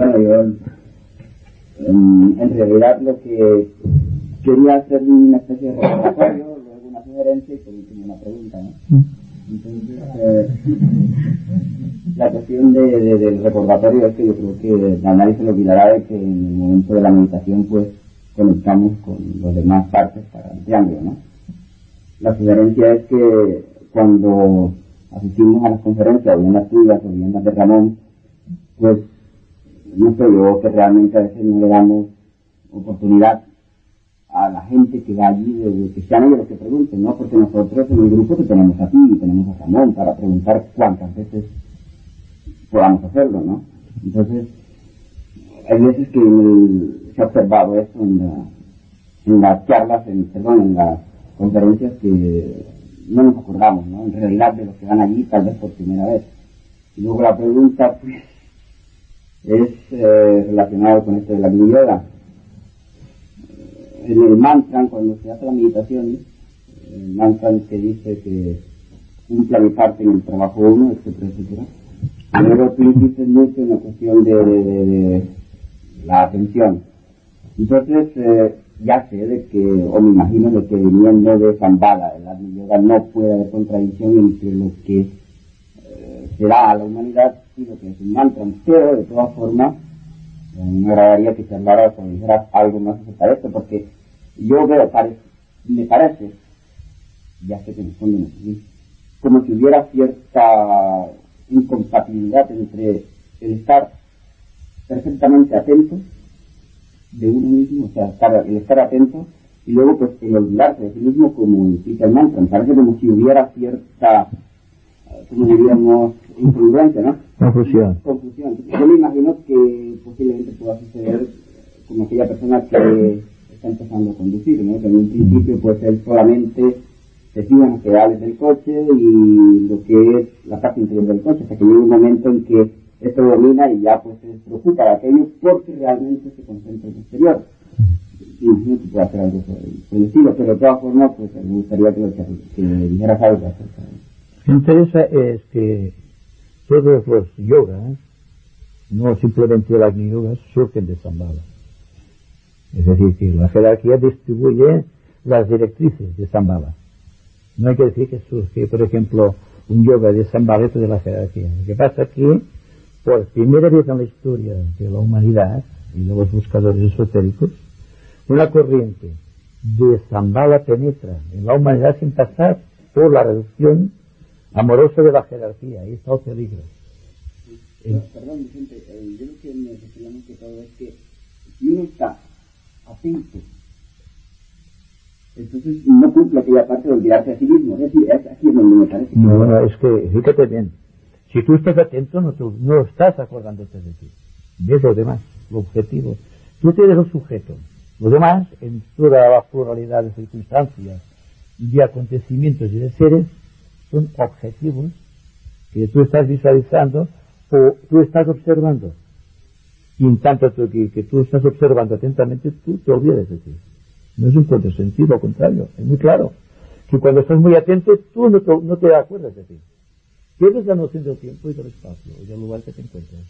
Bueno, yo en, realidad lo que quería hacer una especie de recordatorio, luego una sugerencia y por último una pregunta. ¿no? Entonces, eh, la cuestión de, de- del recordatorio es que yo creo que a nadie se le olvidará de que en el momento de la meditación pues conectamos con las demás partes para el triángulo, ¿no? La sugerencia es que cuando asistimos a las conferencias, o bien las tuyas, o bien las de Ramón, pues no sé, yo que realmente a veces no le damos oportunidad a la gente que va allí, de, que sean ellos los que pregunten, ¿no? Porque nosotros en el grupo que tenemos a ti y tenemos a Ramón para preguntar cuántas veces podamos hacerlo, ¿no? Entonces, hay veces que el- se ha observado eso en, la- en las charlas, en, perdón, en las conferencias que no nos acordamos, ¿no? En realidad de los que van allí tal vez por primera vez. Y luego la pregunta, pues, es eh, relacionado con esto de la Yoga. En el mantra, cuando se hace la meditación, el mantra que dice que cumpla mi parte en el trabajo uno, etcétera, etcétera. Luego tú insistes mucho en la cuestión de, de- la atención. Entonces, eh, ya sé de que, o me imagino de que viniendo de Zambala, el Yoga, no puede haber contradicción entre lo que eh, será a la humanidad lo que es un mantra. Pero, de todas formas, eh, me agradaría que charlaras o dijeras algo más acerca de esto, porque yo veo, me parece, ya sé que en el fondo no como si hubiera cierta incompatibilidad entre el estar perfectamente atento de uno mismo, o sea, estar- el estar atento y luego pues el olvidarse de sí mismo como implica el mantra. Parece como si hubiera cierta, eh, como diríamos, incongruencia, ¿no? Confusión. Confusión. Yo me imagino que posiblemente pueda suceder como aquella persona que está empezando a conducir, ¿no? Que en un principio pues él solamente se fija en los pedales del coche y lo que es la parte interior del coche, hasta que llega un momento en que esto domina y ya pues se preocupa de aquello porque realmente se concentra en el exterior. Y imagino que puede hacer algo por el, por el estilo, pero de todas formas pues me gustaría que, que dijeras algo acerca de eso. Lo que interesa es que todos los yogas, no simplemente el Agni Yoga, surgen de Zambala. Es decir, que la jerarquía distribuye las directrices de Zambala. No hay que decir que surge, por ejemplo, un yoga de Zambala de la jerarquía. Lo que pasa es que, por primera vez en la historia de la humanidad y de los buscadores esotéricos, una corriente de Zambala penetra en la humanidad sin pasar por la reducción amorosa de la jerarquía. Ahí está el peligro. Pero, perdón, Vicente, eh, yo lo que más que todo es que si uno está atento, entonces no cumple aquella parte de olvidarse a sí mismo. Es decir, es aquí donde me parece. No, no, es que, fíjate bien, si tú estás atento, no, te- no estás acordándote de ti. Ves lo demás, lo objetivo. Tú tienes el sujeto. Lo demás, en toda la pluralidad de circunstancias, de acontecimientos y de seres, son objetivos que tú estás visualizando o tú estás observando. Y en tanto que, que tú estás observando atentamente, tú te olvidas de ti. No es un contrasentido, al contrario, es muy claro. Que cuando estás muy atento, tú no te, acuerdas de ti. Pierdes la noción del tiempo y del espacio, y del lugar que te encuentras.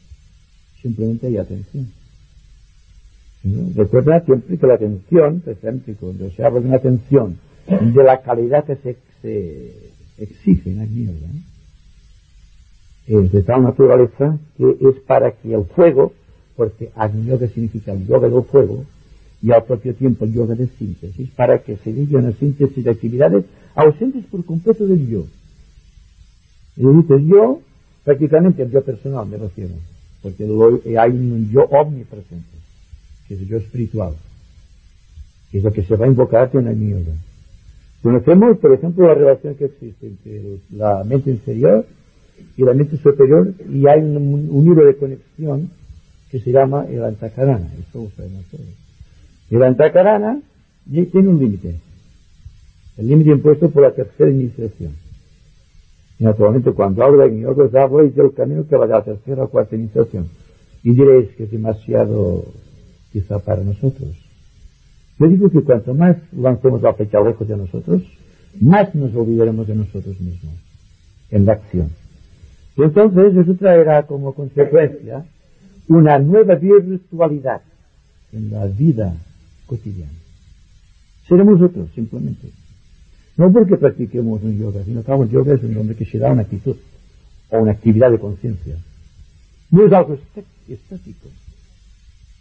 Simplemente hay atención. ¿No? Recuerda siempre que la atención, por ejemplo, cuando se habla de una atención de la calidad que se exige la mierda, es de tal naturaleza que es para que el fuego, porque Agni significa el yoga del fuego, y al propio tiempo el yoga de síntesis, para que se diga una síntesis de actividades ausentes por completo del yo. Y dices yo, prácticamente el yo personal me refiero, porque hay un yo omnipresente, que es el yo espiritual, que es lo que se va a invocar en Agni Yoga. Conocemos, por ejemplo, la relación que existe entre la mente inferior y la mente superior y hay un, un hilo de conexión que se llama el antacarana. Eso todos. El antacarana tiene un límite. El límite impuesto por la tercera iniciación. Y naturalmente cuando habla en yoga habla del camino que va de la tercera o cuarta iniciación. Y diréis que es demasiado quizá para nosotros. Yo digo que cuanto más lancemos la flecha lejos de nosotros, más nos olvidaremos de nosotros mismos en la acción. Y entonces eso traerá como consecuencia una nueva virtualidad en la vida cotidiana. Seremos otros, simplemente. No porque practiquemos un yoga, sino que el yoga es un nombre que se da una actitud o una actividad de conciencia. No es algo estático,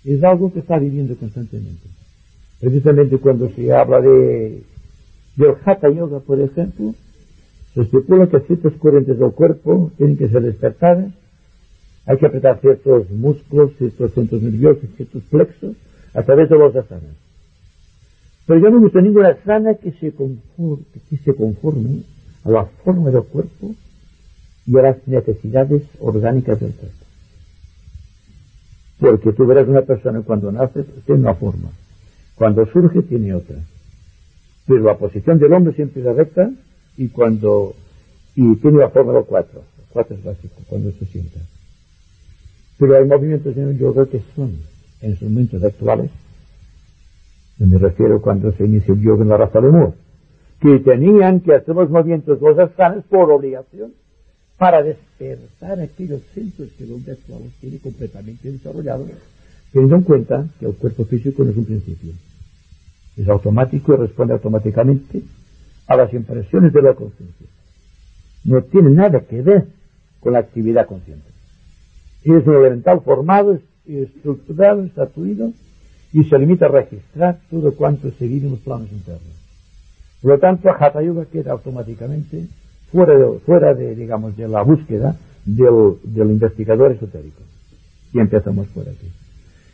es algo que está viviendo constantemente. Precisamente cuando se habla de, del Hatha Yoga, por ejemplo, se estipula que ciertas corrientes del cuerpo tienen que ser despertadas, hay que apretar ciertos músculos, ciertos centros nerviosos, ciertos plexos, a través de los asanas. Pero yo no he visto ninguna asana que se, conforme, que se conforme a la forma del cuerpo y a las necesidades orgánicas del cuerpo. Porque tú verás una persona cuando nace tiene una forma, cuando surge tiene otra. Pero la posición del hombre siempre es recta y cuando y tiene la forma de cuatro. Cuatro es básico, cuando se sienta. Pero hay movimientos en el yoga que son, en sus momentos actuales, me refiero cuando se inició el yoga en la raza de Moore, que tenían que hacer los movimientos los asanas por obligación para despertar aquellos centros que el hombre actual tiene completamente desarrollados, teniendo en cuenta que el cuerpo físico no es un principio. Es automático y responde automáticamente a las impresiones de la conciencia. No tiene nada que ver con la actividad consciente. Es un elemental formado, estructurado, estatuido y se limita a registrar todo cuanto se vive en los planos internos. Por lo tanto, Hatha Yoga queda automáticamente fuera de, digamos, de la búsqueda del, investigador esotérico. Y empezamos por aquí.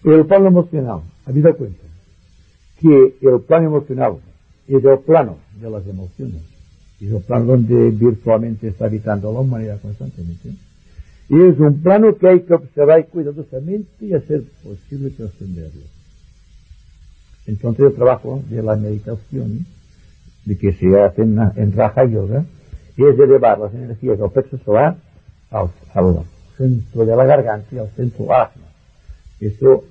El plano emocional, habido cuenta que el plano emocional es el plano de las emociones, es el plano donde virtualmente está habitando la humanidad constantemente, y es un plano que hay que observar cuidadosamente y hacer posible trascenderlo. Entonces el trabajo de la meditación, de que se hace en, en Raja Yoga, es elevar las energías del plexo solar al, centro de la garganta y al centro ajna. Eso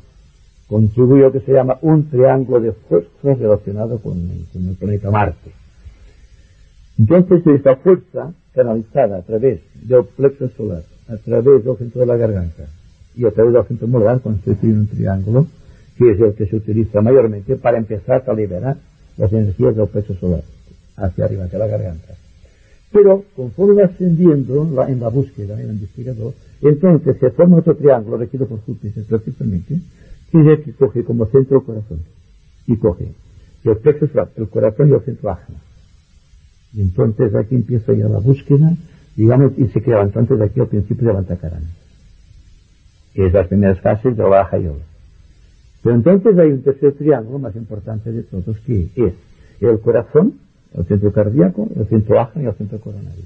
contribuyó que se llama un triángulo de fuerza relacionado con, con el planeta Marte. Entonces esta fuerza canalizada a través del plexo solar, a través del centro de la garganta y a través del centro molar constituye un triángulo que es el que se utiliza mayormente para empezar a liberar las energías del plexo solar hacia arriba, hacia la garganta. Pero conforme ascendiendo en la búsqueda, en el investigador, entonces se forma otro triángulo regido por Júpiter precisamente, que coge como centro corazón. Y coge el plexo el corazón y el centro ajna. Y entonces aquí empieza ya la búsqueda, digamos, y se queda entonces aquí al principio de la antacarana. Que es las primeras fases de la baja yoga. Pero entonces hay un tercer triángulo más importante de todos, que es el corazón, el centro cardíaco, el centro ajna y el centro coronario.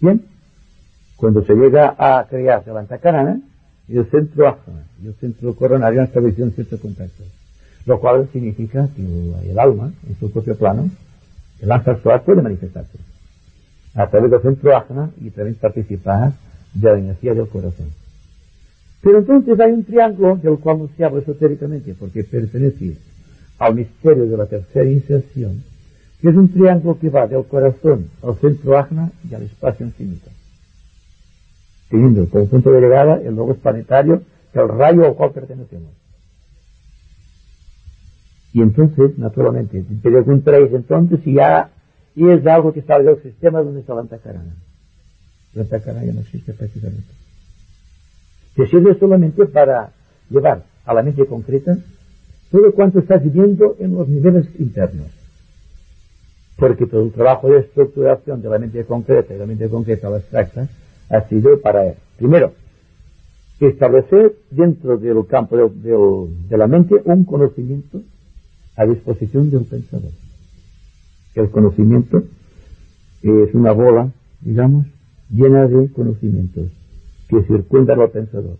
Bien, cuando se llega a crear la antacarana, el centro ajna y el centro coronario han establecido un cierto contacto, lo cual significa que el alma, en su propio plano, el ángel solar puede manifestarse a través del centro ajna y también participar de la energía del corazón. Pero entonces hay un triángulo del cual no se habla esotéricamente porque pertenece al misterio de la tercera inserción que es un triángulo que va del corazón al centro ajna y al espacio infinito. Teniendo como punto de llegada el logos planetario, el rayo al cual pertenecemos. Y entonces, naturalmente, te preguntaréis entonces si ya es algo que sale del sistema donde está la antacarana. La antacarana no existe prácticamente. Se sirve solamente para llevar a la mente concreta todo cuanto estás viviendo en los niveles internos porque todo el trabajo de estructuración de la mente concreta y la mente concreta a la abstracta ha sido para, primero, establecer dentro del campo de, la mente un conocimiento a disposición del pensador. El conocimiento es una bola, digamos, llena de conocimientos que circundan al pensador.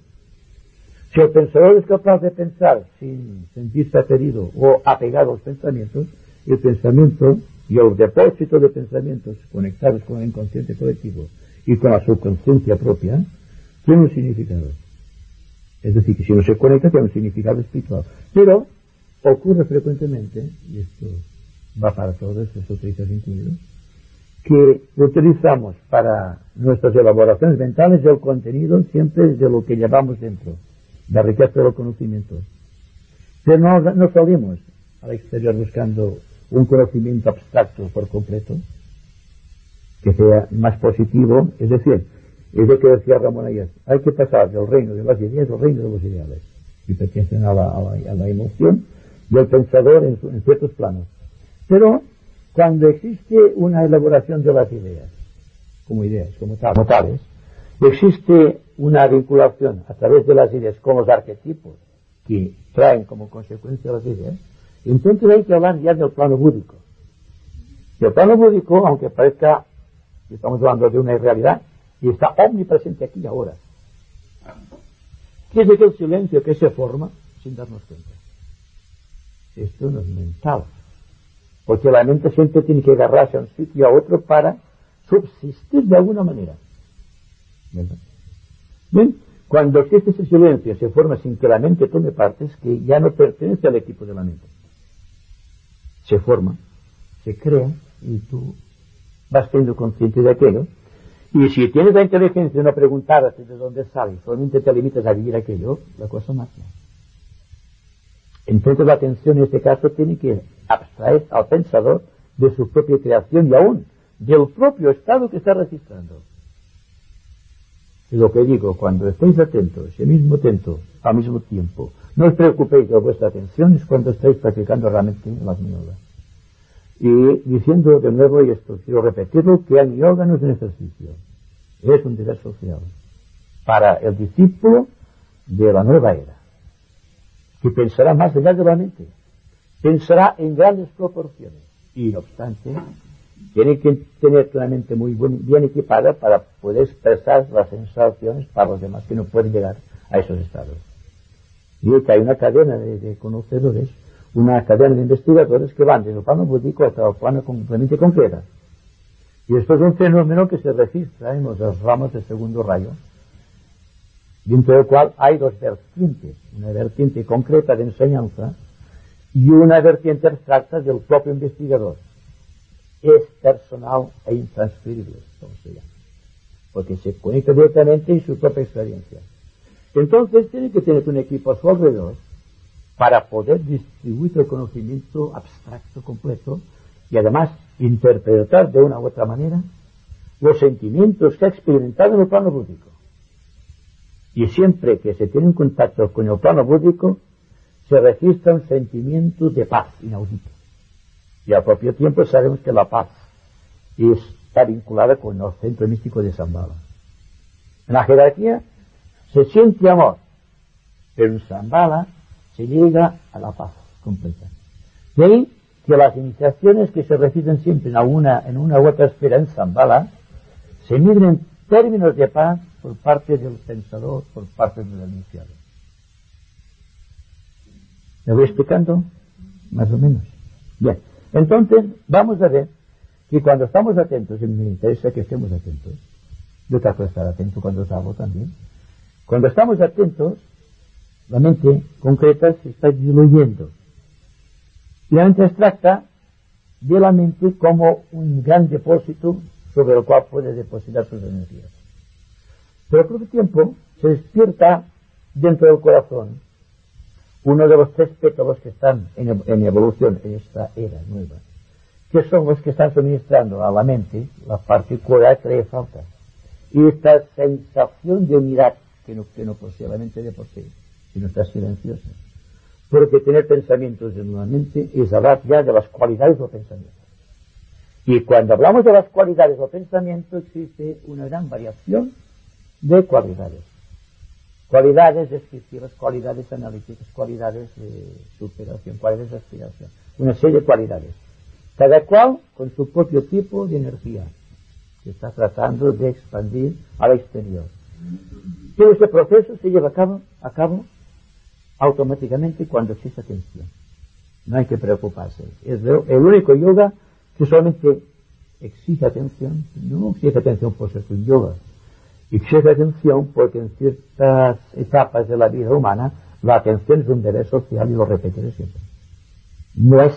Si el pensador es capaz de pensar sin sentirse aterido o apegado a los pensamientos, el pensamiento y el depósito de pensamientos conectados con el inconsciente colectivo y con la subconsciencia propia, tiene un significado. Es decir, que si no se conecta tiene un significado espiritual. Pero ocurre frecuentemente, y esto va para todos, utilizas incluidos, que utilizamos para nuestras elaboraciones mentales el contenido siempre de lo que llevamos dentro, la riqueza de los conocimientos. Pero no salimos al exterior buscando un conocimiento abstracto por completo, que sea más positivo, es decir, es lo que decía Ramón ayer, hay que pasar del reino de las ideas al reino de los ideales, y pertenecen a la, a la, emoción y al pensador en, en ciertos planos. Pero cuando existe una elaboración de las ideas, como ideas, como tales, existe una vinculación a través de las ideas con los arquetipos que traen como consecuencia las ideas, entonces hay que hablar ya del plano búdico. Y el plano búdico, aunque parezca que estamos hablando de una irrealidad, y está omnipresente aquí ahora. ¿Qué es aquel silencio que se forma sin darnos cuenta? Esto no es mental. Porque la mente siempre tiene que agarrarse a un sitio y a otro para subsistir de alguna manera. ¿Verdad? Bien, cuando existe ese silencio se forma sin que la mente tome partes, que ya no pertenece al equipo de la mente se forma, se crea y tú vas siendo consciente de aquello. Y si tienes la inteligencia de no preguntarte de dónde sale, solamente te limitas a vivir aquello, la cosa más. Entonces la atención en este caso tiene que abstraer al pensador de su propia creación y aún del propio estado que está registrando. Lo que digo, cuando estéis atentos, y mismo atento, al mismo tiempo, no os preocupéis de vuestra atención es cuando estáis practicando realmente las yoga. Y diciendo de nuevo, y esto quiero repetirlo, que no es un ejercicio, es un deber social para el discípulo de la nueva era, que pensará más allá de la mente, pensará en grandes proporciones. Y no obstante tiene que tener la mente muy bien equipada para poder expresar las sensaciones para los demás que no pueden llegar a esos estados. Y que hay una cadena de, conocedores, una cadena de investigadores que van desde el plano búdico hasta el plano completamente concreto. Y esto es un fenómeno que se registra en los ramos del segundo rayo, dentro del cual hay dos vertientes, una vertiente concreta de enseñanza y una vertiente abstracta del propio investigador. Es personal e intransferible, porque se conecta directamente en su propia experiencia. Entonces tiene que tener un equipo a su para poder distribuir el conocimiento abstracto completo y además interpretar de una u otra manera los sentimientos que ha experimentado en el plano búdico. Y siempre que se tiene un contacto con el plano búdico, se registra un sentimiento de paz inaudito. Y al propio tiempo sabemos que la paz está vinculada con el centro místico de Zambala. En la jerarquía se siente amor, pero en Zambala se llega a la paz completa. De ahí que las iniciaciones que se reciben siempre en una, en una u otra esfera en Zambala se miden en términos de paz por parte del pensador, por parte del iniciado. ¿Me voy explicando? Más o menos. Bien. Entonces, vamos a ver que cuando estamos atentos, y me interesa que estemos atentos, yo trato de estar atento cuando salgo también, cuando estamos atentos, la mente concreta se está diluyendo. Y la mente abstracta de la mente como un gran depósito sobre el cual puede depositar sus energías. Pero al propio tiempo se despierta dentro del corazón uno de los tres pétalos que están en, evolución en esta era nueva, que son los que están suministrando a la mente la partícula que le falta. Y esta sensación de unidad que no, que no posee la mente de posee, sino está silenciosa. Porque tener pensamientos en una es hablar ya de las cualidades del pensamiento. Y cuando hablamos de las cualidades del pensamiento existe una gran variación de cualidades. Cualidades descriptivas, cualidades analíticas, cualidades de superación, cualidades de aspiración. Una serie de cualidades. Cada cual con su propio tipo de energía. que está tratando de expandir al exterior. Pero este proceso se lleva a cabo automáticamente cuando existe atención. No hay que preocuparse. Es el único yoga que solamente exige atención, no exige atención por ser un yoga, exige atención porque en ciertas etapas de la vida humana la atención es un deber social y lo repetiré siempre. No es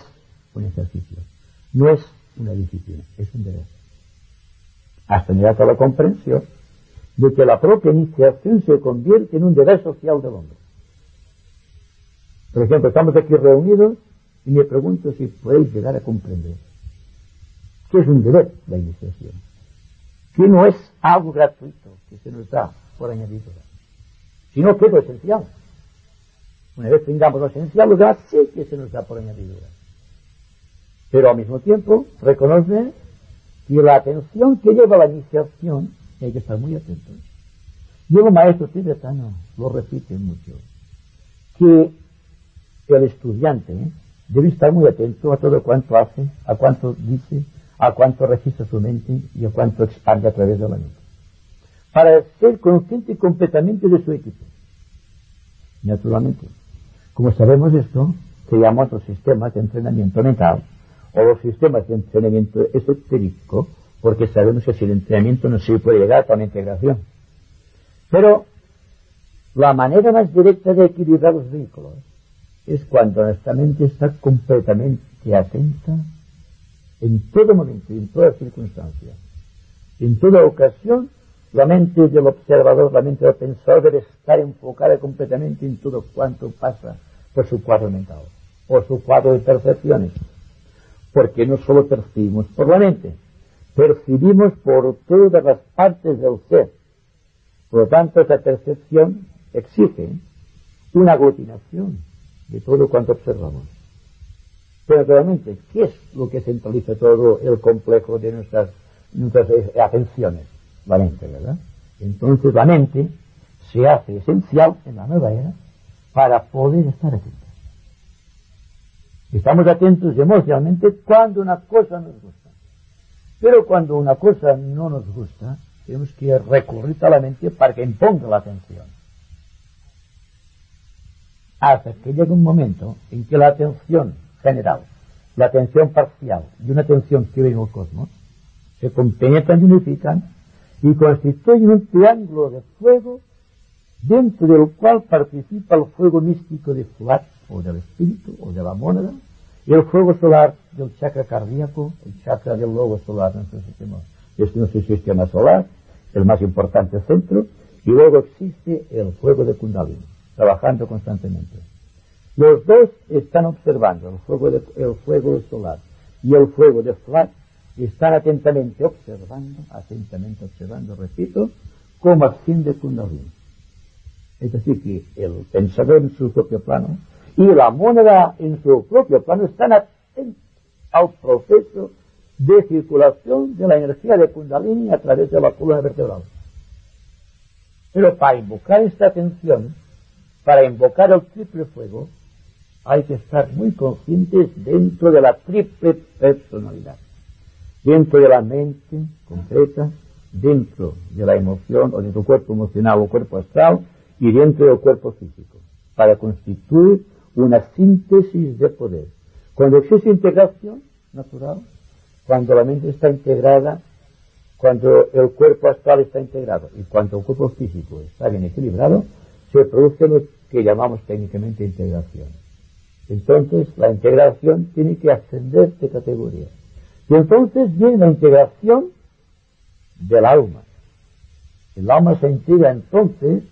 un ejercicio, no es una disciplina, es un deber. Hasta llegar a la comprensión de que la propia iniciación se convierte en un deber social del hombre. Por ejemplo, estamos aquí reunidos y me pregunto si podéis llegar a comprender que es un deber la iniciación, que no es algo gratuito que se nos da por añadidura, sino que es lo esencial. Una vez tengamos lo esencial, lo demás sí que se nos da por añadidura. Pero al mismo tiempo reconoce que la atención que lleva la iniciación hay que estar muy atentos. Y los maestros tibetanos lo repiten mucho, que el estudiante ¿eh? debe estar muy atento a todo cuanto hace, a cuanto dice, a cuanto registra su mente y a cuanto expande a través de la mente. Para ser consciente completamente de su equipo. Naturalmente. Como sabemos esto, se llama los sistemas de entrenamiento mental o los sistemas de entrenamiento esotérico, porque sabemos que sin entrenamiento no se puede llegar a la integración. Pero la manera más directa de equilibrar los vehículos es cuando nuestra mente está completamente atenta en todo momento en toda circunstancia. En toda ocasión, la mente del observador, la mente del pensador debe estar enfocada completamente en todo cuanto pasa por su cuadro mental, por su cuadro de percepciones. Porque no solo percibimos por la mente, percibimos por todas las partes del ser. Por lo tanto, esa percepción exige una aglutinación, de todo cuanto observamos. Pero naturalmente, ¿qué es lo que centraliza todo el complejo de nuestras, nuestras atenciones? La mente, ¿verdad? Entonces la mente se hace esencial en la nueva era para poder estar atentos. Estamos atentos emocionalmente cuando una cosa nos gusta. Pero cuando una cosa no nos gusta, tenemos que recurrir a la mente para que imponga la atención hasta que llegue un momento en que la atención general, la atención parcial y una atención que ve en el cosmos se compenetran y unifican y constituyen un triángulo de fuego dentro del cual participa el fuego místico de Fuat o del espíritu o de la mónada y el fuego solar del chakra cardíaco, el chakra del lobo solar, nuestro sistema, es nuestro sistema solar, el más importante centro, y luego existe el fuego de Kundalini trabajando constantemente. Los dos están observando, el fuego, de, el fuego solar y el fuego de Flat, están atentamente observando, atentamente observando, repito, como acción de Kundalini. Es decir, que el pensador en su propio plano y la moneda en su propio plano están atentos al proceso de circulación de la energía de Kundalini a través de la columna vertebral. Pero para invocar esta atención, para invocar el triple fuego, hay que estar muy conscientes dentro de la triple personalidad. Dentro de la mente concreta, dentro de la emoción o de tu cuerpo emocional o cuerpo astral y dentro del cuerpo físico, para constituir una síntesis de poder. Cuando existe integración natural, cuando la mente está integrada, cuando el cuerpo astral está integrado y cuando el cuerpo físico está bien equilibrado, se produce lo que llamamos técnicamente integración. Entonces, la integración tiene que ascender de categoría. Y entonces viene la integración del alma. El alma se integra entonces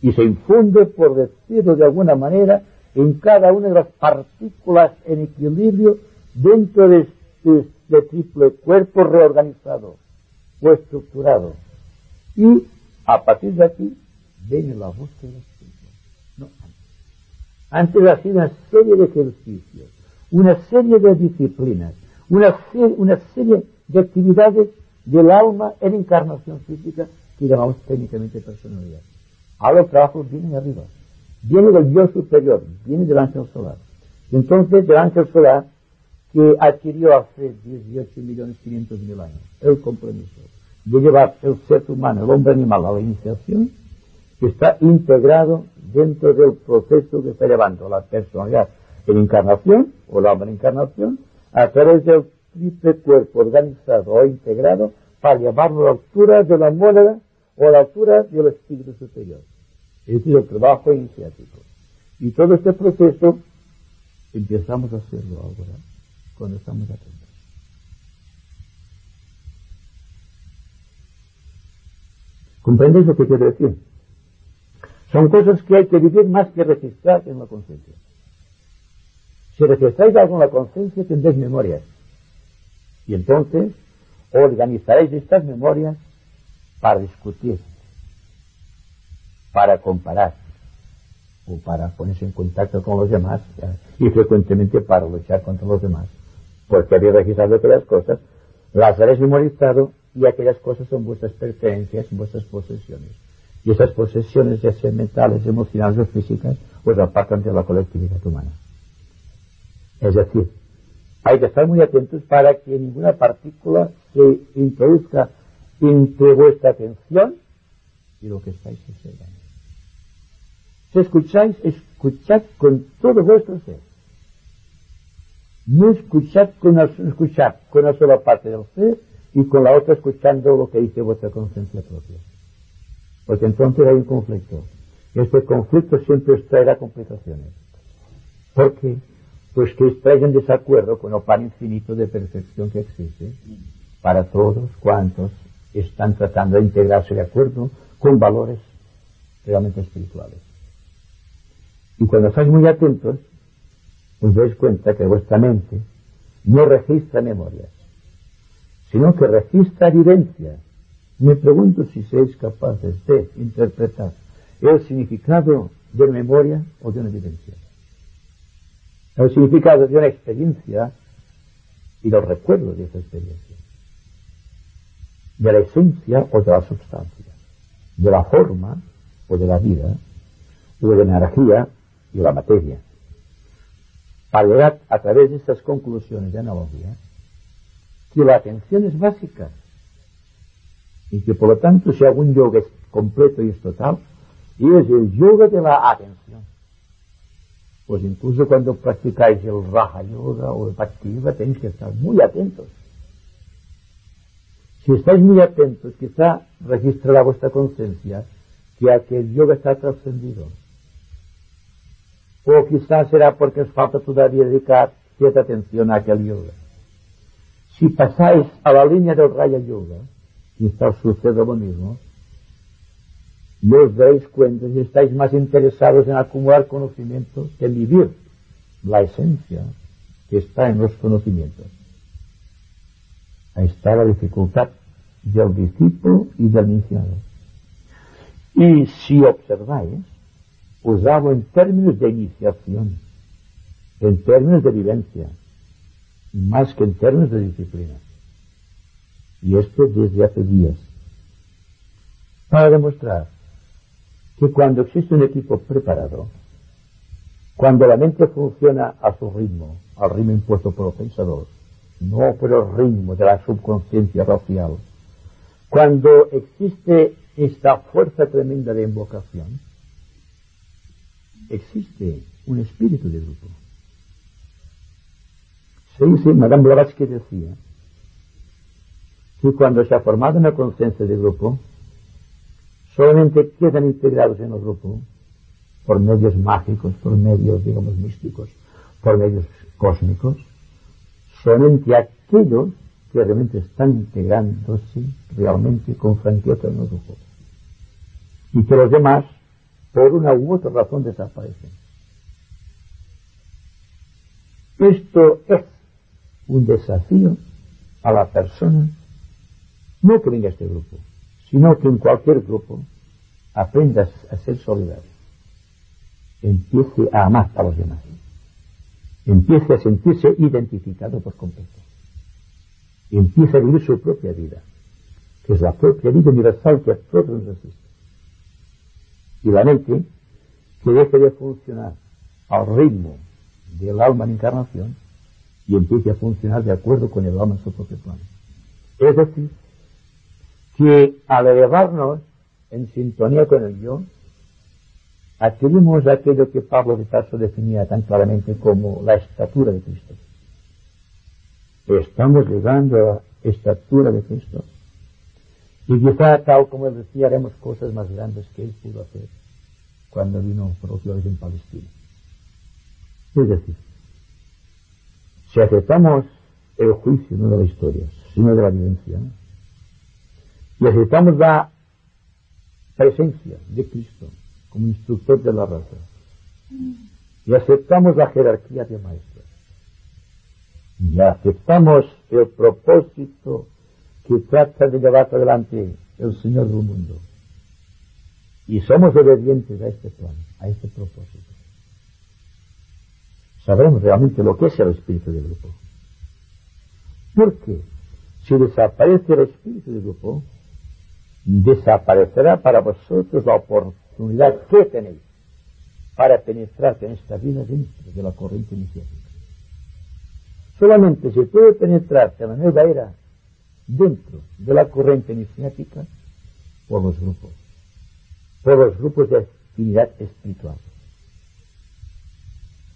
y se infunde, por decirlo de alguna manera, en cada una de las partículas en equilibrio dentro de este triple cuerpo reorganizado o estructurado. Y a partir de aquí viene la búsqueda espiritual. No, antes. Antes ha sido una serie de ejercicios, una serie de disciplinas, una, una serie de actividades del alma en encarnación física que llamamos técnicamente personalidad. Ahora el trabajo viene de arriba, viene del Dios superior, viene del ángel solar. Entonces el ángel solar que adquirió hace 18 millones 500 mil años el compromiso de llevar el ser humano, el hombre animal a la iniciación, que está integrado dentro del proceso que está llevando la personalidad en encarnación, o la en encarnación, a través del triple cuerpo organizado o integrado para llevarlo a la altura de la moneda o a la altura del espíritu superior. Es decir, el trabajo iniciático. Y todo este proceso empezamos a hacerlo ahora, cuando estamos atentos. ¿Comprendéis lo que quiero decir? Son cosas que hay que vivir más que registrar en la conciencia. Si registráis algo en la conciencia, tendréis memorias. Y entonces organizaréis estas memorias para discutir, para comparar o para ponerse en contacto con los demás y frecuentemente para luchar contra los demás. Porque habéis registrado aquellas cosas, las habéis memorizado y aquellas cosas son vuestras pertenencias, vuestras posesiones. Y esas posesiones, ya sean mentales, emocionales o físicas, pues apartan de la colectividad humana. Es decir, hay que estar muy atentos para que ninguna partícula se introduzca entre vuestra atención y lo que estáis observando. Si escucháis, escuchad con todo vuestro ser. No escuchad con, escuchad con una sola parte del ser y con la otra escuchando lo que dice vuestra conciencia propia. Porque entonces hay un conflicto. Este conflicto siempre traerá complicaciones. ¿Por qué? pues que extraen desacuerdo con el pan infinito de perfección que existe para todos cuantos están tratando de integrarse de acuerdo con valores realmente espirituales. Y cuando estáis muy atentos, os dais cuenta que vuestra mente no registra memorias, sino que registra evidencias. Me pregunto si sois capaces de interpretar el significado de memoria o de una evidencia. El significado de una experiencia y los recuerdos de esa experiencia, de la esencia o de la sustancia, de la forma o de la vida, o de la energía y la materia. Para llegar a través de estas conclusiones de analogía, que la atención es básica y que por lo tanto si algún yoga completo y es total, y es el yoga de la atención. Pues incluso cuando practicáis el Raja Yoga o el Bhakti Yoga tenéis que estar muy atentos. Si estáis muy atentos, quizá registrará vuestra conciencia que aquel yoga está trascendido. O quizá será porque os falta todavía dedicar cierta atención a aquel yoga. Si pasáis a la línea del Raya Yoga, quizá os suceda lo mismo, y os daréis cuenta si estáis más interesados en acumular conocimientos que en vivir la esencia que está en los conocimientos. Ahí está la dificultad del discípulo y del iniciado. Y si observáis, os hablo en términos de iniciación, en términos de vivencia, más que en términos de disciplina. Y esto desde hace días. Para demostrar que cuando existe un equipo preparado, cuando la mente funciona a su ritmo, al ritmo impuesto por el pensador, no por el ritmo de la subconsciencia racial, cuando existe esta fuerza tremenda de invocación, existe un espíritu de grupo. Se dice, Madame Blavatsky decía, que cuando se ha formado una conciencia de grupo, solamente quedan integrados en el grupo por medios mágicos, por medios, digamos, místicos, por medios cósmicos, solamente aquellos que realmente están integrándose realmente con franqueza en el grupo. Y que los demás, por una u otra razón, desaparecen. Esto es un desafío a la persona, no que venga este grupo, sino que en cualquier grupo aprendas a ser solidario, empiece a amar a los demás, empiece a sentirse identificado por completo, empiece a vivir su propia vida, que es la propia vida universal que a todos nos asiste. Y la mente, que deje de funcionar al ritmo del alma en encarnación y empiece a funcionar de acuerdo con el alma en su propio plano. Es decir, que al elevarnos en sintonía con el yo, adquirimos aquello que Pablo de Tarso definía tan claramente como la estatura de Cristo. Estamos llegando a la estatura de Cristo. Y quizá, tal como él decía, haremos cosas más grandes que él pudo hacer cuando vino por última vez en Palestina. Es decir, si aceptamos el juicio no de la historia, sino de la vivencia, y aceptamos la presencia de Cristo como instructor de la raza, y aceptamos la jerarquía de maestros, y aceptamos el propósito que trata de llevar adelante el Señor del mundo, y somos obedientes a este plan, a este propósito, sabremos realmente lo que es el espíritu del grupo. Porque si desaparece el espíritu del grupo, desaparecerá para vosotros la oportunidad que tenéis para penetrar en esta vida dentro de la corriente iniciática. Solamente se puede penetrar en la nueva era dentro de la corriente iniciática por los grupos, por los grupos de actividad espiritual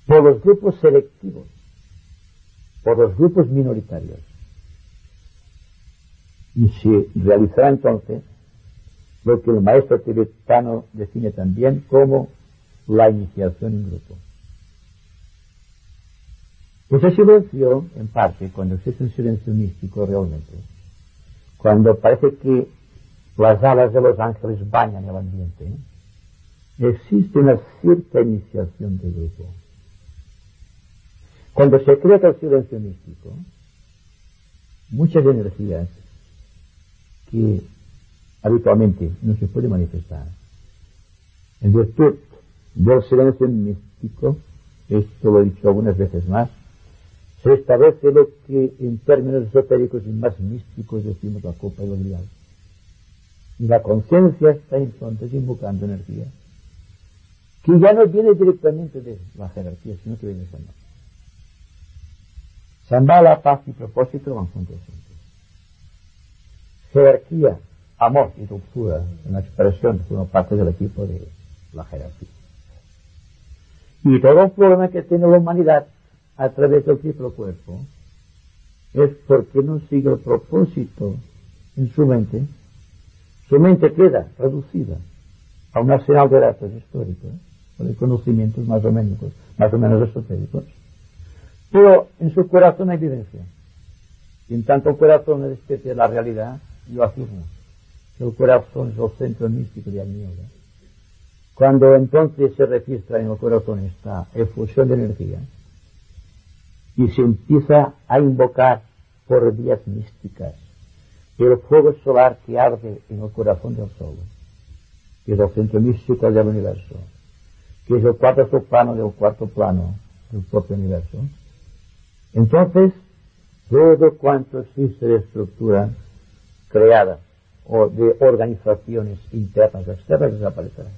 por los grupos selectivos, por los grupos minoritarios. Y se realizará entonces lo que el maestro tibetano define también como la iniciación en grupo. Ese silencio, en parte, cuando existe un silencio místico realmente, cuando parece que las alas de los ángeles bañan el ambiente, existe una cierta iniciación de grupo. Cuando se crea el silencio místico, muchas energías que habitualmente no se pueden manifestar, en virtud del silencio místico, esto lo he dicho algunas veces más, se establece lo que en términos esotéricos y más místicos decimos la copa y grial. Y la conciencia está entonces invocando energía que ya no viene directamente de la jerarquía, sino que viene de esa Shambhala, paz y propósito van juntos Jerarquía, amor y ruptura, una expresión que una parte del equipo de la jerarquía. Y todo el problema que tiene la humanidad a través del triple cuerpo es porque no sigue el propósito en su mente. Su mente queda reducida a un arsenal de datos históricos, de conocimientos más o menos, más o menos esotéricos pero en su corazón hay evidencia. Y en tanto corazón es de la realidad, yo afirmo el corazón es el centro místico de Agniota. Cuando entonces se registra en el corazón esta efusión de energía y se empieza a invocar por vías místicas el fuego solar que arde en el corazón del sol, que es el centro místico del universo, que es el cuarto plano del cuarto plano del propio universo, entonces, todo cuanto existe de estructura creada o de organizaciones internas o externas desaparecerá.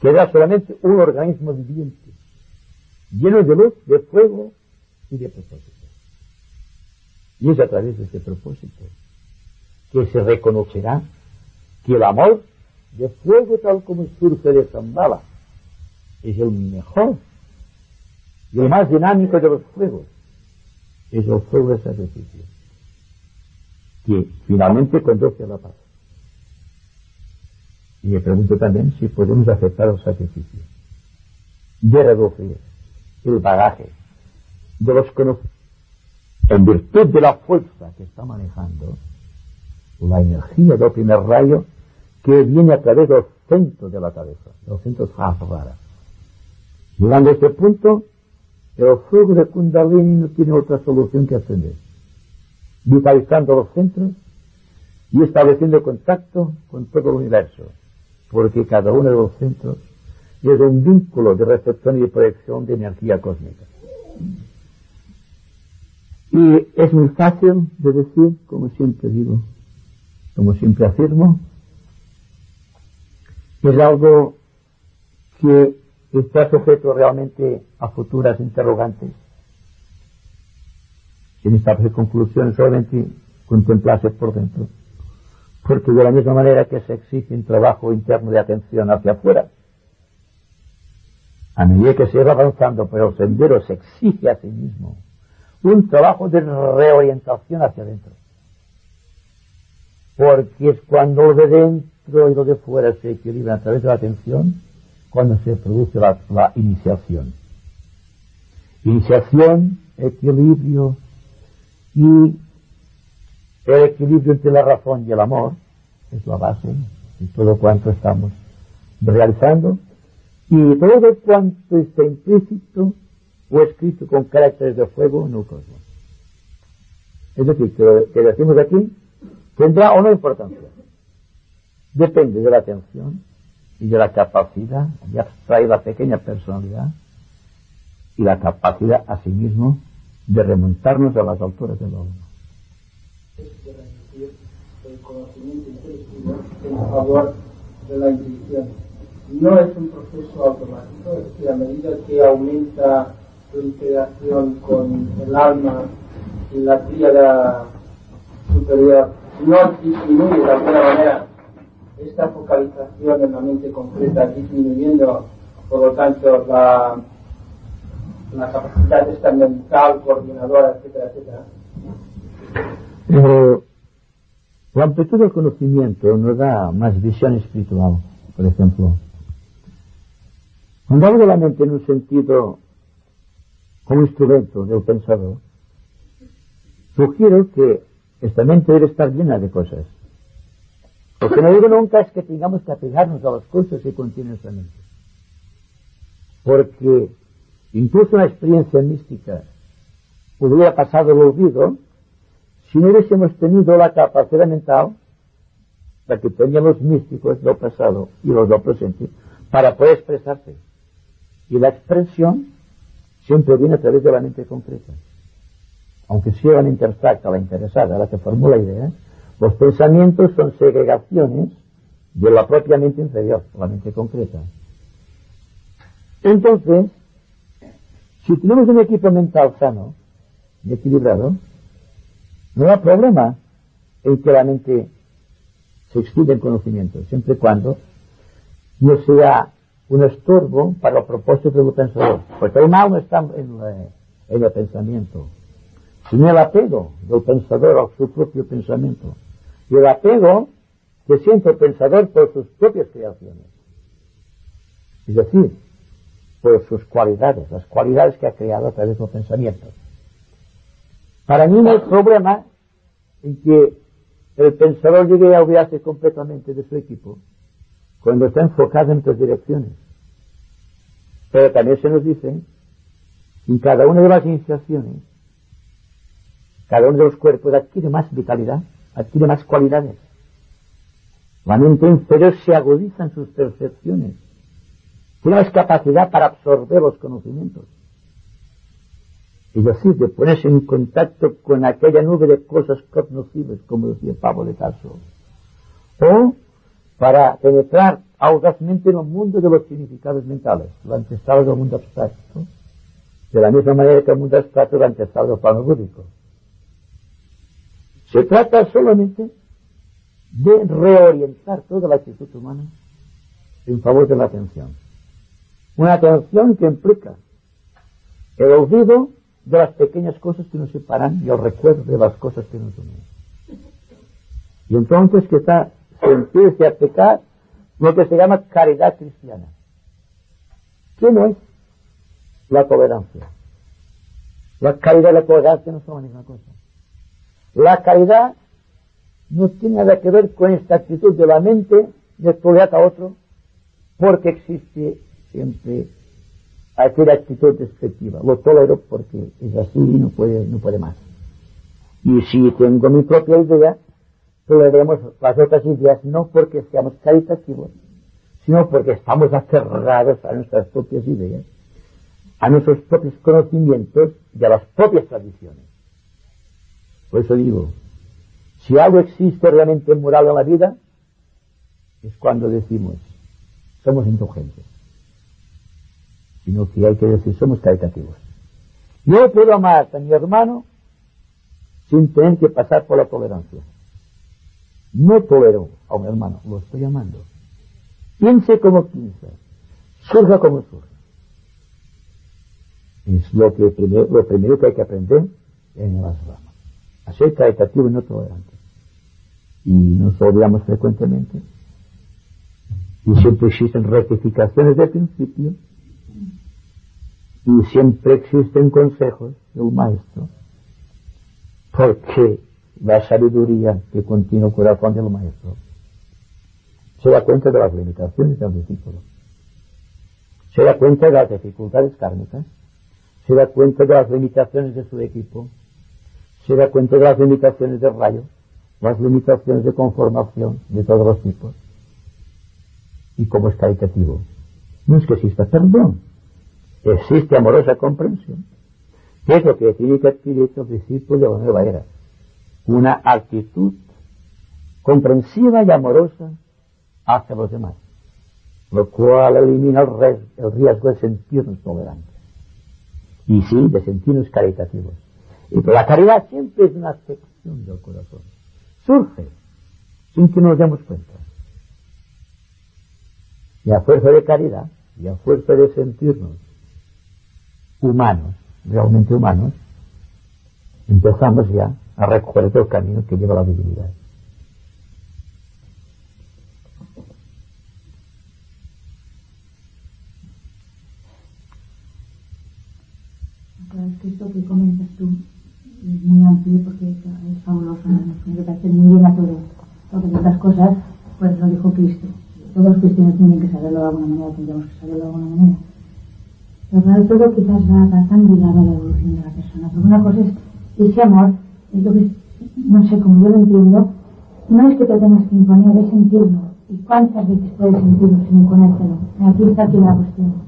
Queda solamente un organismo viviente, lleno de luz, de fuego y de propósito. Y es a través de ese propósito que se reconocerá que el amor de fuego tal como surge de Zambala es el mejor y el más dinámico de los fuegos es el fuego del sacrificio, que finalmente conduce a la paz. Y me pregunto también si podemos aceptar el sacrificio de reducir el bagaje de los conocimientos en virtud de la fuerza que está manejando la energía del primer rayo que viene a través del centro de la cabeza, del centro Sahasrara. Llegando a este punto, el fuego de Kundalini no tiene otra solución que ascender, vitalizando los centros y estableciendo contacto con todo el universo, porque cada uno de los centros es un vínculo de recepción y de proyección de energía cósmica. Y es muy fácil de decir, como siempre digo, como siempre afirmo, es algo que está sujeto realmente a futuras interrogantes. Sin establecer conclusiones, solamente contemplarse por dentro. Porque de la misma manera que se exige un trabajo interno de atención hacia afuera, a medida que se va avanzando por el sendero se exige a sí mismo un trabajo de reorientación hacia adentro. Porque es cuando lo de dentro y lo de fuera se equilibran a través de la atención, cuando se produce la, la iniciación. Iniciación, equilibrio y el equilibrio entre la razón y el amor es la base de todo cuanto estamos realizando y todo cuanto está implícito o escrito con caracteres de fuego el cosmos. Es decir, que lo que decimos aquí tendrá o no importancia. Depende de la atención y de la capacidad de abstraer la pequeña personalidad y la capacidad asimismo de remontarnos a las alturas del alma. El conocimiento intuitivo en favor de la intuición no es un proceso automático, es decir, a medida que aumenta tu integración con el alma y la tríada superior, no disminuye de alguna manera esta focalización en la mente concreta, disminuyendo, por lo tanto, la, la capacidad esta mental, coordinadora, etcétera, etcétera. Pero la amplitud del conocimiento nos da más visión espiritual, por ejemplo. Cuando hablo de la mente en un sentido como instrumento del pensador, sugiero que esta mente debe estar llena de cosas. Lo que no digo nunca es que tengamos que apegarnos a las cosas que contiene esta mente. Porque incluso una experiencia mística hubiera pasado el olvido si no hubiésemos tenido la capacidad mental, la que tenían los místicos del pasado y los del presente, para poder expresarse. Y la expresión siempre viene a través de la mente concreta. Aunque sea la mente abstracta, la interesada, la que formula ideas, los pensamientos son segregaciones de la propia mente inferior, la mente concreta. Entonces, si tenemos un equipo mental sano y equilibrado, no hay problema en que la mente se extienda en conocimiento, siempre y cuando no sea un estorbo para los propósitos del pensador. Porque el mal no está en, en el pensamiento, sino el apego del pensador a su propio pensamiento. Y el apego que siente el pensador por sus propias creaciones. Es decir, por sus cualidades, las cualidades que ha creado a través del pensamiento. Para mí no hay problema en que el pensador llegue a olvidarse completamente de su equipo cuando está enfocado en otras direcciones. Pero también se nos dice que en cada una de las iniciaciones, cada uno de los cuerpos adquiere más vitalidad, adquiere más cualidades. La mente inferior se agudiza en sus percepciones, tiene más capacidad para absorber los conocimientos. Es decir, de ponerse en contacto con aquella nube de cosas cognoscibles, como decía Pablo de Tarso. O para penetrar audazmente en el mundo de los significados mentales, lo antestado del mundo abstracto, de la misma manera que el mundo abstracto lo antestado del plano. Se trata solamente de reorientar toda la actitud humana en favor de la atención. Una atención que implica el olvido de las pequeñas cosas que nos separan y el recuerdo de las cosas que nos unen. Y entonces que está, se empiece a pecar lo que se llama caridad cristiana. ¿Qué no es? La tolerancia. La caridad y la tolerancia no son la misma cosa. La caridad no tiene nada que ver con esta actitud de la mente de tolerar a otro porque existe siempre aquella actitud despectiva. Lo tolero porque es así y no puede, no puede más. Y si tengo mi propia idea, toleremos las otras ideas no porque seamos caritativos, sino porque estamos aferrados a nuestras propias ideas, a nuestros propios conocimientos y a las propias tradiciones. Por eso digo, si algo existe realmente moral en la vida, es cuando decimos, somos indulgentes. Sino que hay que decir, somos caritativos. Yo puedo amar a mi hermano sin tener que pasar por la tolerancia. No tolero a un hermano, lo estoy amando. Piense como piensa, surja como surja. Es lo, que primero, lo primero que hay que aprender en las ramas. A ser caritativo y no tolerante. Y nos olvidamos frecuentemente. Y siempre existen rectificaciones de principio. Y siempre existen consejos de un maestro. Porque la sabiduría que contiene el corazón del maestro se da cuenta de las limitaciones del discípulo, se da cuenta de las dificultades kármicas, se da cuenta de las limitaciones de su equipo, se da cuenta de las limitaciones del rayo, las limitaciones de conformación de todos los tipos. Y como es caritativo, no es que exista perdón, existe amorosa comprensión. ¿Qué es lo que tiene que adquirir el discípulo de la nueva era? Una actitud comprensiva y amorosa hacia los demás, lo cual elimina el, riesgo de sentirnos tolerantes y sí, de sentirnos caritativos. Y la caridad siempre es una afección del corazón. Surge sin que nos demos cuenta. Y a fuerza de caridad y a fuerza de sentirnos humanos, realmente humanos, empezamos ya a recorrer el camino que lleva la divinidad. es que esto que comentas tú es muy amplio porque es fabuloso, me parece muy bien a todos. Porque otras cosas, pues lo dijo Cristo. Todos los cristianos tienen que saberlo de alguna manera, tendríamos que saberlo de alguna manera. Pero claro, todo quizás va, tan ligado a la evolución de la persona. Porque una cosa es ese amor, es lo que, no sé, como yo lo entiendo, no es que te tengas que imponer, es sentirlo. ¿Y cuántas veces puedes sentirlo sin imponértelo? Aquí está aquí la cuestión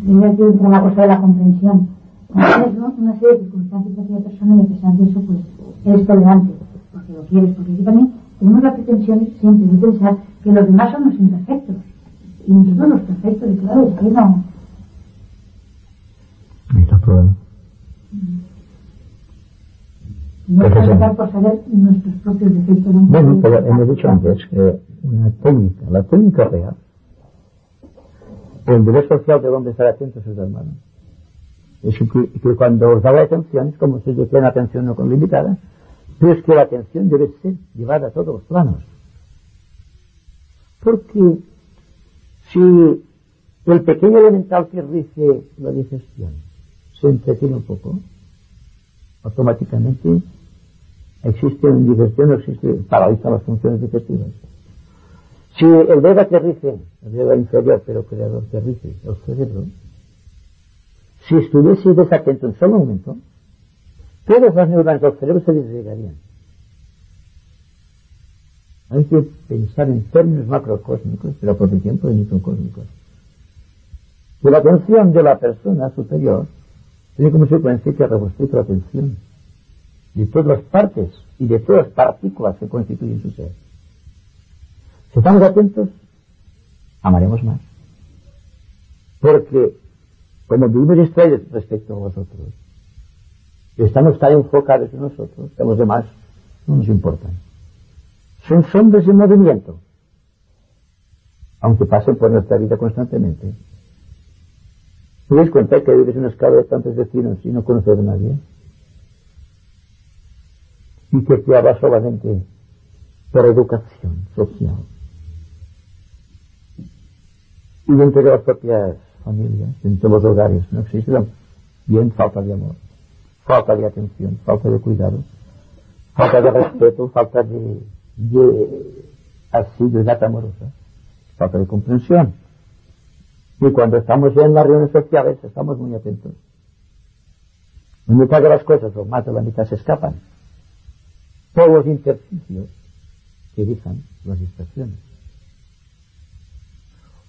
primero que entra la cosa de la comprensión. Tienes una serie de circunstancias de aquella persona y a pesar de eso, pues eres tolerante, porque lo quieres, porque aquí también tenemos la pretensión siempre de pensar que los demás son los imperfectos. Y nosotros los perfectos, y claro, es que no. Problema. No es empezar por saber nuestros propios defectos. Bueno, pero hemos dicho antes que una técnica, la técnica real, el deber social de hombre estar atento a sus hermanos. Es que, cuando os da la atención, es como si yo atención no con limitada, pero es que la atención debe ser llevada a todos los planos. Porque si el pequeño elemental que rige la digestión se entretiene un poco, automáticamente existe una digestión, no existe, paraliza las funciones digestivas. Si el dedo que rige, el dedo inferior, pero creador que rige el cerebro, si estuviese desatento en solo momento, todas las neuronas del cerebro se desligarían. Hay que pensar en términos macrocósmicos, pero por el tiempo de microcósmicos. Que la atención de la persona superior tiene como secuencia que rebuste la atención de todas las partes y de todas las partículas que constituyen su ser. Si estamos atentos, amaremos más. Porque como vivimos distraídos respecto a vosotros, estamos tan enfocados en nosotros que los demás no nos importan. Son sombras en movimiento, aunque pasen por nuestra vida constantemente. ¿Te das cuenta que vives en una escala de tantos vecinos y no conoces a nadie? Y que te habla solamente por educación social y dentro de las propias familias, dentro de los hogares, no existe bien falta de amor, falta de atención, falta de cuidado, falta de respeto, falta de, de asiduidad amorosa, falta de comprensión. Y cuando estamos en las reuniones sociales estamos muy atentos. En mitad de las cosas, o más de la mitad se escapan. Todos los intersticios que dejan las distracciones.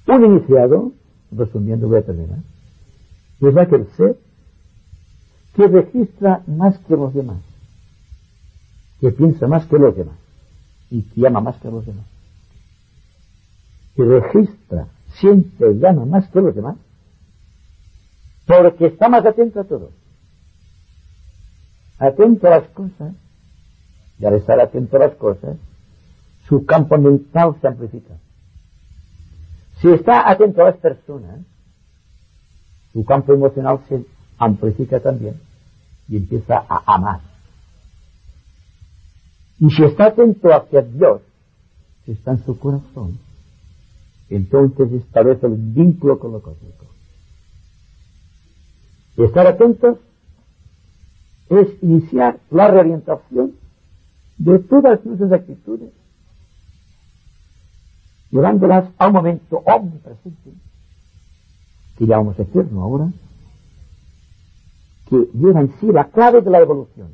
Un iniciado, resumiendo voy a terminar, es aquel ser que registra más que los demás, que piensa más que los demás y que ama más que los demás. Que registra, siempre llama más que los demás, porque está más atento a todo. Atento a las cosas y al estar atento a las cosas, su campo mental se amplifica. Si está atento a las personas, su campo emocional se amplifica también y empieza a amar. Y si está atento hacia Dios, si está en su corazón, entonces establece el vínculo con lo cósmico. Y estar atentos es iniciar la reorientación de todas nuestras actitudes, llevándolas a un momento omnipresente, que llamamos eterno ahora, que lleva sí la clave de la evolución,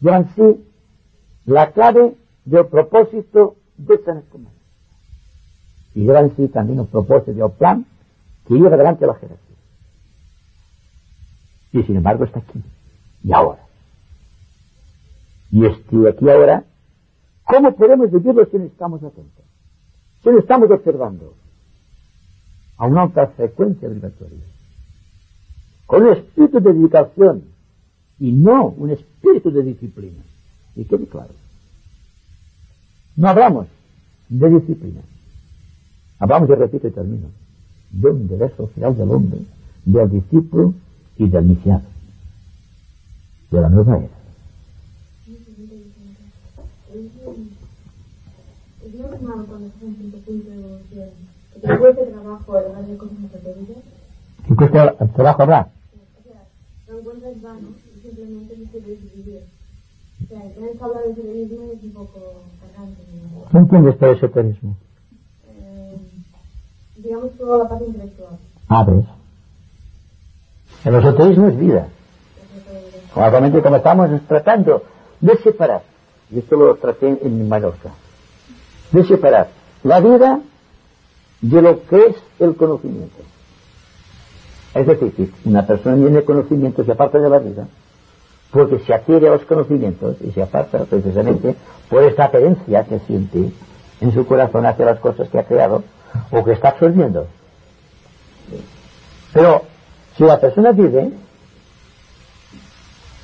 lleva en sí la clave del propósito de San Escomán. Y lleva en también el propósito del plan que lleva adelante la jerarquía. Y sin embargo está aquí y ahora. Y estoy aquí ahora, ¿cómo podemos vivirlo si no estamos atentos? Si no estamos observando a una alta frecuencia vibratoria, con un espíritu de dedicación y no un espíritu de disciplina. Y quede claro. No hablamos de disciplina. Hablamos, y repito y termino, de un deber social del hombre, del discípulo y del iniciado de la nueva era. ¿Qué cuesta trabajo hablar? Vano simplemente no quieres vivir. O sea, tener que hablar de esoterismo es un poco cargante. ¿no? ¿Qué entiendes por esoterismo? Digamos toda la parte intelectual. Ah, ves. El esoterismo es vida. Como estamos tratando de separar, y esto lo traté en Mallorca, de separar la vida de lo que es el conocimiento. Es decir, que una persona tiene conocimiento se aparta de la vida, porque se adquiere a los conocimientos y se aparta precisamente por esta creencia que siente en su corazón hacia las cosas que ha creado o que está absorbiendo. Pero si la persona vive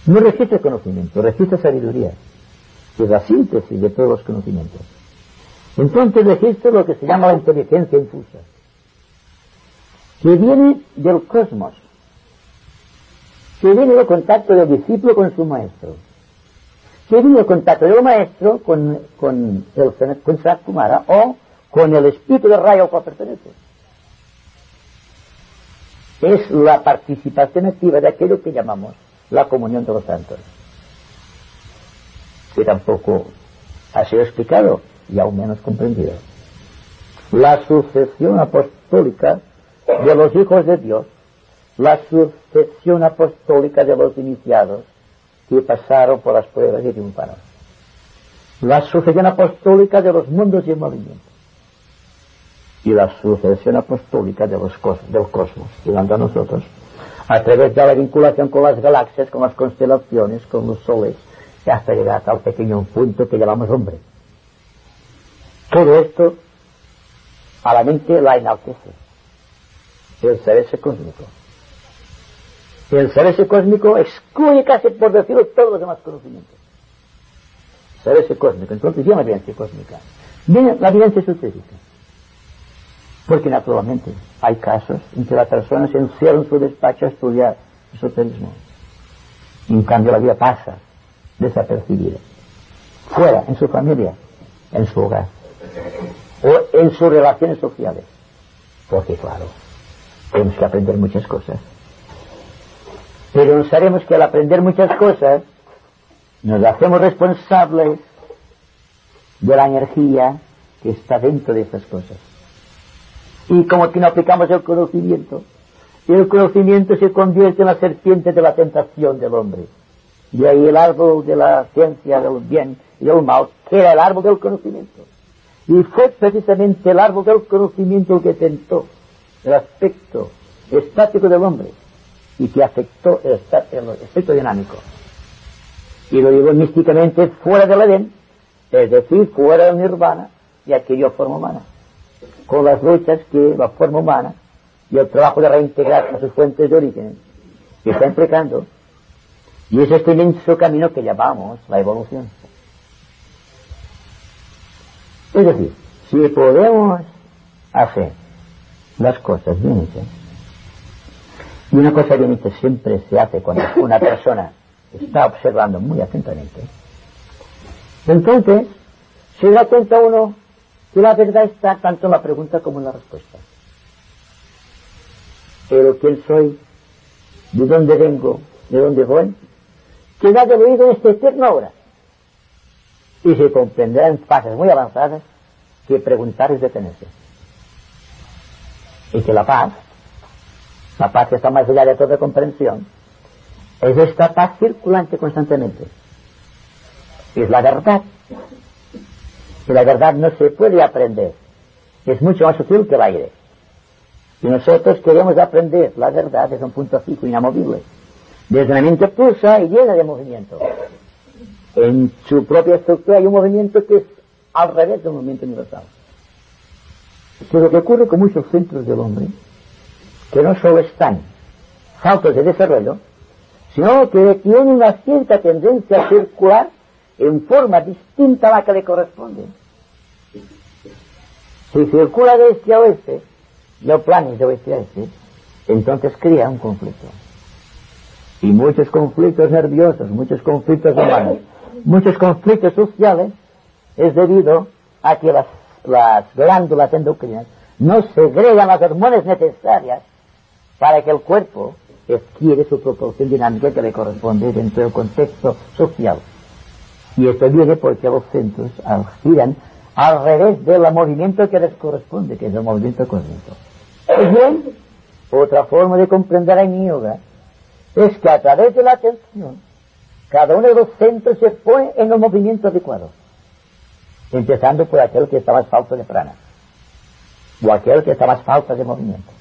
no registra conocimiento, registra sabiduría, que es la síntesis de todos los conocimientos. Entonces registra lo que se llama la inteligencia infusa, que viene del cosmos, que viene del contacto del discípulo con su maestro, que viene del contacto del maestro con, con, el, con Kumara o con el espíritu del rayo al cual pertenece. Es la participación activa de aquello que llamamos la comunión de los santos, que tampoco ha sido explicado y aún menos comprendido. La sucesión apostólica de los hijos de Dios, la sucesión apostólica de los iniciados que pasaron por las pruebas y triunfaron. La sucesión apostólica de los mundos y el movimiento. Y la sucesión apostólica de los del cosmos, llegando a nosotros a través de la vinculación con las galaxias, con las constelaciones, con los soles, hasta llegar al pequeño punto que llamamos hombre. Todo esto a la mente la enaltece. El ser ese cósmico. El ser ese cósmico excluye casi por decirlo todos los demás conocimientos. Ser ese cósmico. Entonces llama evidencia cósmica. Viene la evidencia esotérica. Porque naturalmente hay casos en que la persona se encierra en su despacho a estudiar esoterismo. Y en cambio la vida pasa desapercibida. Fuera, en su familia, en su hogar. O en sus relaciones sociales. Porque claro, tenemos que aprender muchas cosas. Pero sabemos que al aprender muchas cosas, nos hacemos responsables de la energía que está dentro de esas cosas. Y como que no aplicamos el conocimiento, el conocimiento se convierte en la serpiente de la tentación del hombre. Y ahí el árbol de la ciencia del bien y del mal, que era el árbol del conocimiento. Y fue precisamente el árbol del conocimiento el que tentó el aspecto estático del hombre y que afectó el, aspecto dinámico. Y lo llevó místicamente fuera del Edén, es decir, fuera del nirvana, y adquirió forma humana con las luchas que la forma humana y el trabajo de reintegrar a sus fuentes de origen está implicando. Y es este inmenso camino que llamamos la evolución. Es decir, si podemos hacer las cosas bien y una cosa bien hecha siempre se hace cuando una persona está observando muy atentamente, entonces se da cuenta uno que la verdad está tanto en la pregunta como en la respuesta. Pero quién soy, de dónde vengo, de dónde voy, queda del oído en este eterno ahora. Y se comprenderá en fases muy avanzadas que preguntar es detenerse. Y que la paz, la paz que está más allá de toda comprensión, es esta paz circulante constantemente. Es la verdad. Y la verdad no se puede aprender. Es mucho más sutil que el aire. Y nosotros queremos aprender la verdad desde un punto fijo, inamovible. Desde una mente pulsa y llena de movimiento. En su propia estructura hay un movimiento que es al revés del movimiento universal. Que lo que ocurre con muchos centros del hombre, que no solo están faltos de desarrollo, sino que tienen una cierta tendencia circular en forma distinta a la que le corresponde. Si circula de este a oeste, no planes de oeste a este, entonces crea un conflicto. Y muchos conflictos nerviosos, muchos conflictos humanos, muchos conflictos sociales, es debido a que las, las glándulas endocrinas no segregan las hormonas necesarias para que el cuerpo adquiere su proporción dinámica que le corresponde dentro del contexto social. Y esto viene porque los centros giran al revés del movimiento que les corresponde, que es el movimiento cósmico. Pues bien, otra forma de comprender en yoga es que a través de la atención, cada uno de los centros se pone en el movimiento adecuado, empezando por aquel que está más falto de prana, o aquel que está más falta de movimiento.